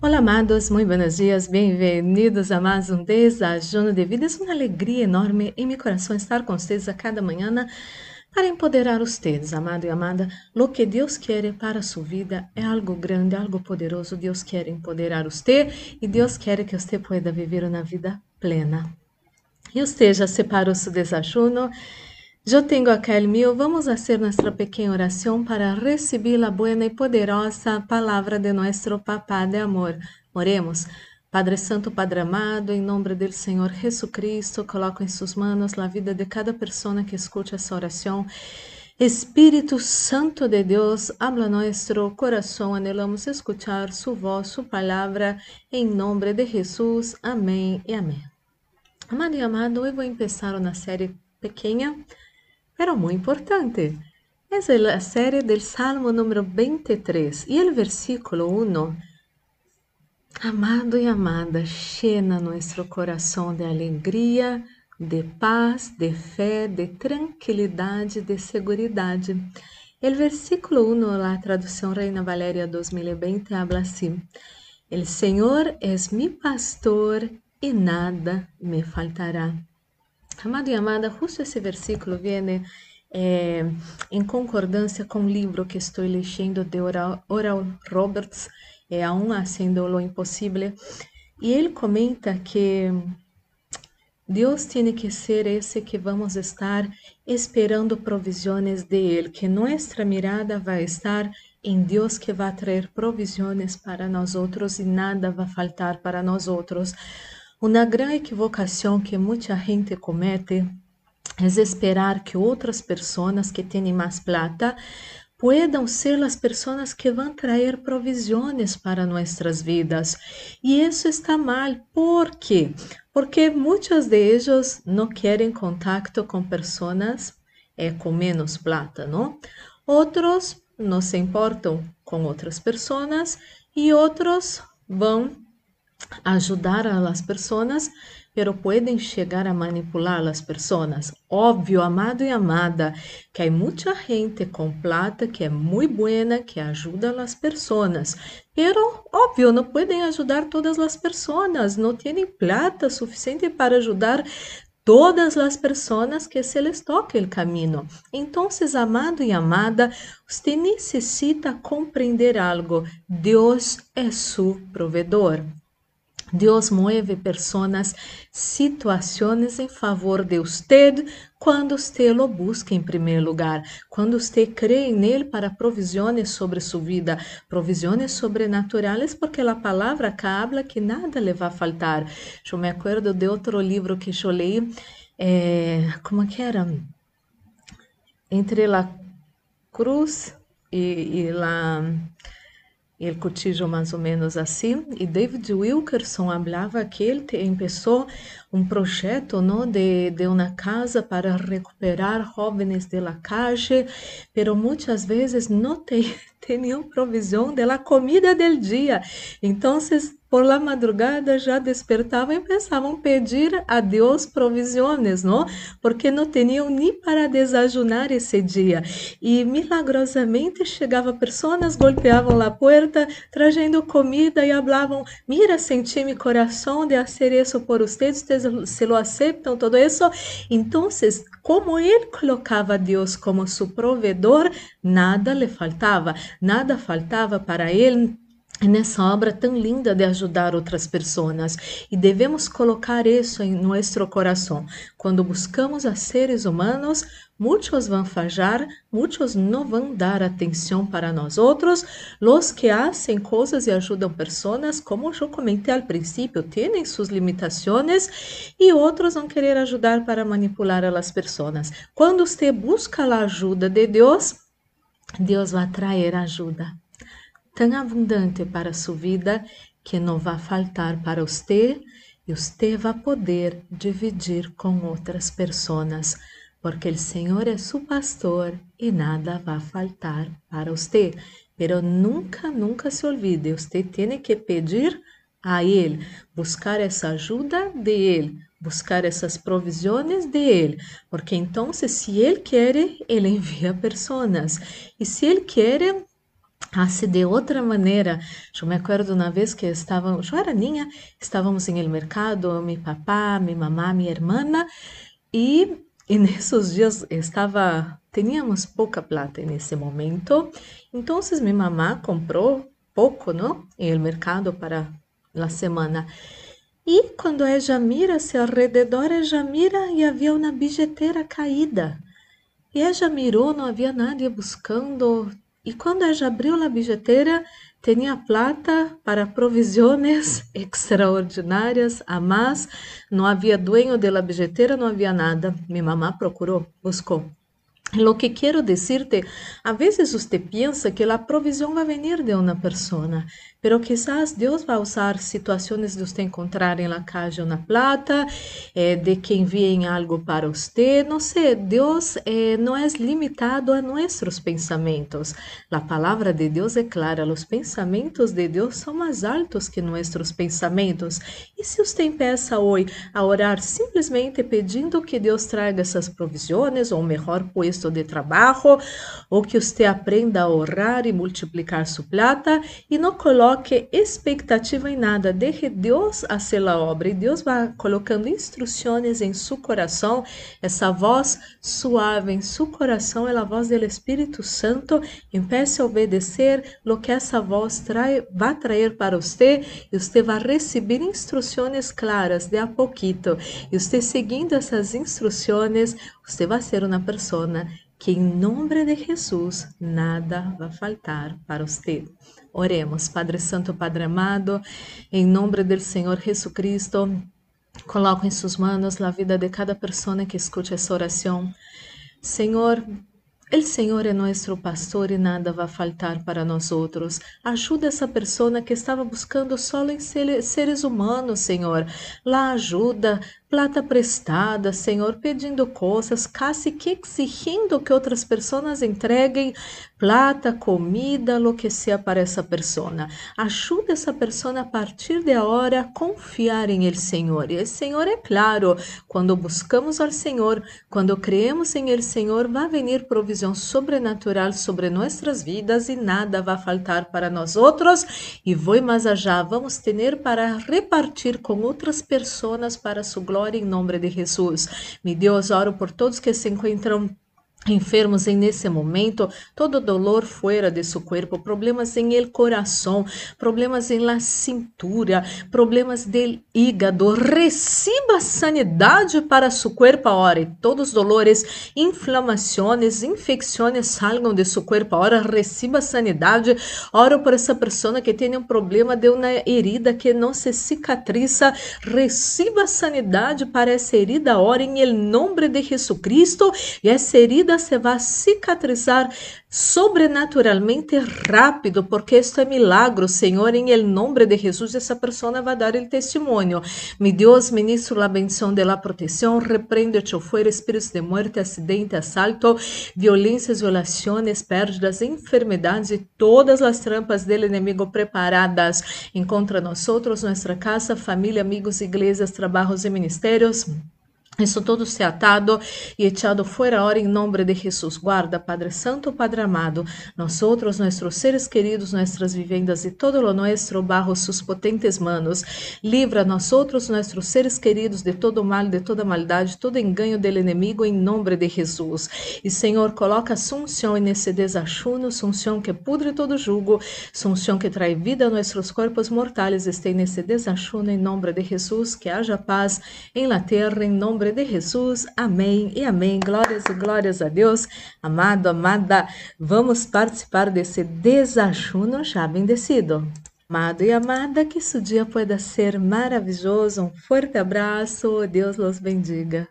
Olá, amados, muito buenos dias, bem-vindos a mais um Desajuno de Vida. É uma alegria enorme em meu coração estar com vocês a cada manhã para empoderar vocês, amado e amada. Lo que Deus quer para sua vida é algo grande, algo poderoso. Deus quer empoderar você e Deus quer que você pueda viver uma vida plena. E você já separou seu desajuno? Eu tenho o meu. Vamos fazer nossa pequena oração para receber a boa e poderosa palavra de nosso Papá de amor. Oremos. Padre Santo, Padre amado, em nome do Senhor Jesus Cristo, coloco em suas mãos a vida de cada pessoa que escute essa oração. Espírito Santo de Deus, habla nosso coração, anelamos escuchar sua voz, sua palavra, em nome de Jesus. Amém e amém. Amado e amado, eu vou começar uma série pequena pero muy importante. Es la serie del Salmo número 23 y el versículo 1. Amado y amada, llena nuestro corazón de alegría, de paz, de fe, de tranquilidad, de seguridad. El versículo 1, la traducción Reina Valeria 2020, habla así: El Señor es mi pastor y nada me faltará. Amado e amada, justo esse versículo vem é, em concordância com o livro que estou lendo de Oral, Oral Roberts, é, Aún Haciendo lo Impossível, e ele comenta que Deus tem que ser esse que vamos estar esperando provisões de Ele, que nossa mirada vai estar em Deus que vai trazer provisões para nós outros e nada vai faltar para nós outros. Uma grande equivocação que muita gente comete é esperar que outras pessoas que têm mais plata puedan ser as pessoas que vão trazer provisões para nossas vidas. E isso está mal. ¿Por quê? Porque muitos de eles não querem contato com pessoas eh, com menos plata, não? Outros não se importam com outras pessoas e outros vão ajudar a las personas, pero pueden chegar a manipular las personas. Óbvio, amado e amada, que há muita gente com plata que é muito buena, que ajuda as pessoas, pero óbvio, não podem ajudar todas as pessoas, não têm plata suficiente para ajudar todas as pessoas que se les toque o caminho. Então, amado e amada, você necessita compreender algo. Deus é seu provedor. Deus mueve personas, situações em favor de usted quando usted lo busca em primeiro lugar, quando usted crê nele para provisões sobre sua vida, provisões sobrenaturais, porque a palavra habla que nada le vai faltar. Eu me acordo de outro livro que eu li, eh, como que era? Entre a cruz e, e la ele cotiza mais ou menos assim. E David Wilkerson falava que ele começou um projeto não, de, de uma casa para recuperar jovens de la calle, pero muitas vezes não tem, tinham provisão da comida del dia. Então, por la madrugada já despertavam e pensavam pedir a Deus provisões, não? Porque não tinham nem para desajunar esse dia. E milagrosamente chegava pessoas, golpeavam a porta, trazendo comida e falavam: Mira, senti mi coração de hacer isso por vocês, vocês se lo aceptam, todo isso. Então, como ele colocava a como seu provedor, nada lhe faltava, nada faltava para ele nessa obra tão linda de ajudar outras pessoas e devemos colocar isso em nosso coração. Quando buscamos a seres humanos, muitos vão falhar, muitos não vão dar atenção para nós outros. Os que fazem coisas e ajudam pessoas, como eu comentei ao princípio, têm suas limitações e outros vão querer ajudar para manipular as pessoas. Quando você busca a ajuda de Deus, Deus vai trazer ajuda tão abundante para sua vida que não vai faltar para você e você vai poder dividir com outras pessoas, porque o Senhor é seu pastor e nada vai faltar para você. Pero nunca, nunca se olvide, você tem que pedir a Ele, buscar essa ajuda de Ele, buscar essas provisões de Ele, porque então, se Ele quer, Ele envia pessoas, e se Ele quer, hace de outra maneira. Eu me acordo uma vez que estávamos, eu era niña, estávamos em el mercado, mi papá, mi mamá, mi hermana, e, e nesses dias estava, teníamos pouca plata nesse momento, então mi mamá comprou pouco, não, em el mercado para a semana. E quando ela mira-se ao redor, ela mira e havia uma bilheteira caída. E ela mirou, não havia nadie buscando, e quando ella abriu a bilheteira, tinha plata para provisões extraordinárias, a mais, não havia dueño de la bilheteira, não havia nada. Mi mamá procurou, buscou. Lo que quero decirte, a vezes você pensa que a provisão vai vir de uma pessoa, pero quizás Deus vai usar situações de você encontrar em la calle plata, eh, de que enviem algo para você, não sei, Deus eh, é limitado a nossos pensamentos. A palavra de Deus é clara, os pensamentos de Deus são mais altos que nossos pensamentos. E se você empieza hoje a orar simplesmente pedindo que Deus traga essas provisões, ou melhor, pues de trabalho, ou que você aprenda a orar e multiplicar sua plata e não coloque expectativa em nada, deixe Deus fazer a obra e Deus vai colocando instruções em seu coração, essa voz suave em seu coração é a voz do Espírito Santo, empiece a obedecer lo que essa voz vai trazer para você e você vai receber instruções claras de a pouquito. E você seguindo essas instruções, você vai ser uma pessoa que em nome de Jesus nada vai faltar para você. Oremos, Padre Santo, Padre amado, em nome do Senhor Jesus Cristo, coloco em suas mãos a vida de cada pessoa que escute essa oração. Senhor, o Senhor é nosso pastor e nada vai faltar para nós outros. Ajuda essa pessoa que estava buscando só em seres humanos, Senhor. Lá ajuda, plata prestada, Senhor, pedindo coisas, quase que exigindo que outras pessoas entreguem plata, comida, lo que para essa pessoa. Ajuda essa pessoa a partir de agora a confiar em El Senhor. E o Senhor é claro, quando buscamos ao Senhor, quando creemos em El Senhor, vai vir provisão sobrenatural sobre nossas vidas e nada vai faltar para nós outros. E vou mais allá, vamos ter para repartir com outras pessoas para sua glória glória em nome de Jesus. Me Deus, oro por todos que se encontram enfermos em nesse momento, todo dolor fora de seu corpo, problemas em el coração, problemas em la cintura, problemas del hígado, receba sanidade para seu corpo agora. Todos os dolores, inflamações, infecções salgam de seu corpo agora, receba sanidade. Oro por essa pessoa que tem um problema de uma herida que não se cicatriza, receba sanidade para essa herida agora em el nome de Jesus Cristo e essa herida se vai cicatrizar sobrenaturalmente rápido, porque isto é milagro, Senhor, em el nome de Jesus, essa pessoa vai dar o testemunho. Mi Deus, ministro la bendição de la proteção, repreende o fuera espíritos de muerte, acidente, assalto, violências, violações, pérdidas, enfermidades e todas as trampas do inimigo preparadas. Encontra nós outros, nossa casa, família, amigos, igrejas, trabalhos e ministérios. Isso todo se atado e echado fuera ahora em nome de Jesus. Guarda, Padre Santo, Padre amado, nós outros, nossos seres queridos, nossas vivendas e todo lo nuestro bajo sus potentes manos. Livra nós outros, nossos seres queridos de todo mal, de toda maldade, todo engano do inimigo em nome de Jesus. E Senhor, coloca sunção nesse desachuno, sunção que pudre todo jugo, sunção que trai vida a nossos corpos mortais, esteja nesse desachuno em nome de Jesus, que haja paz em la terra de Jesus. Amém e amém. Glórias e glórias a Deus. Amado, amada, vamos participar desse desajuno já bendecido. Amado e amada, que esse dia pueda ser maravilhoso. Um forte abraço. Deus los bendiga.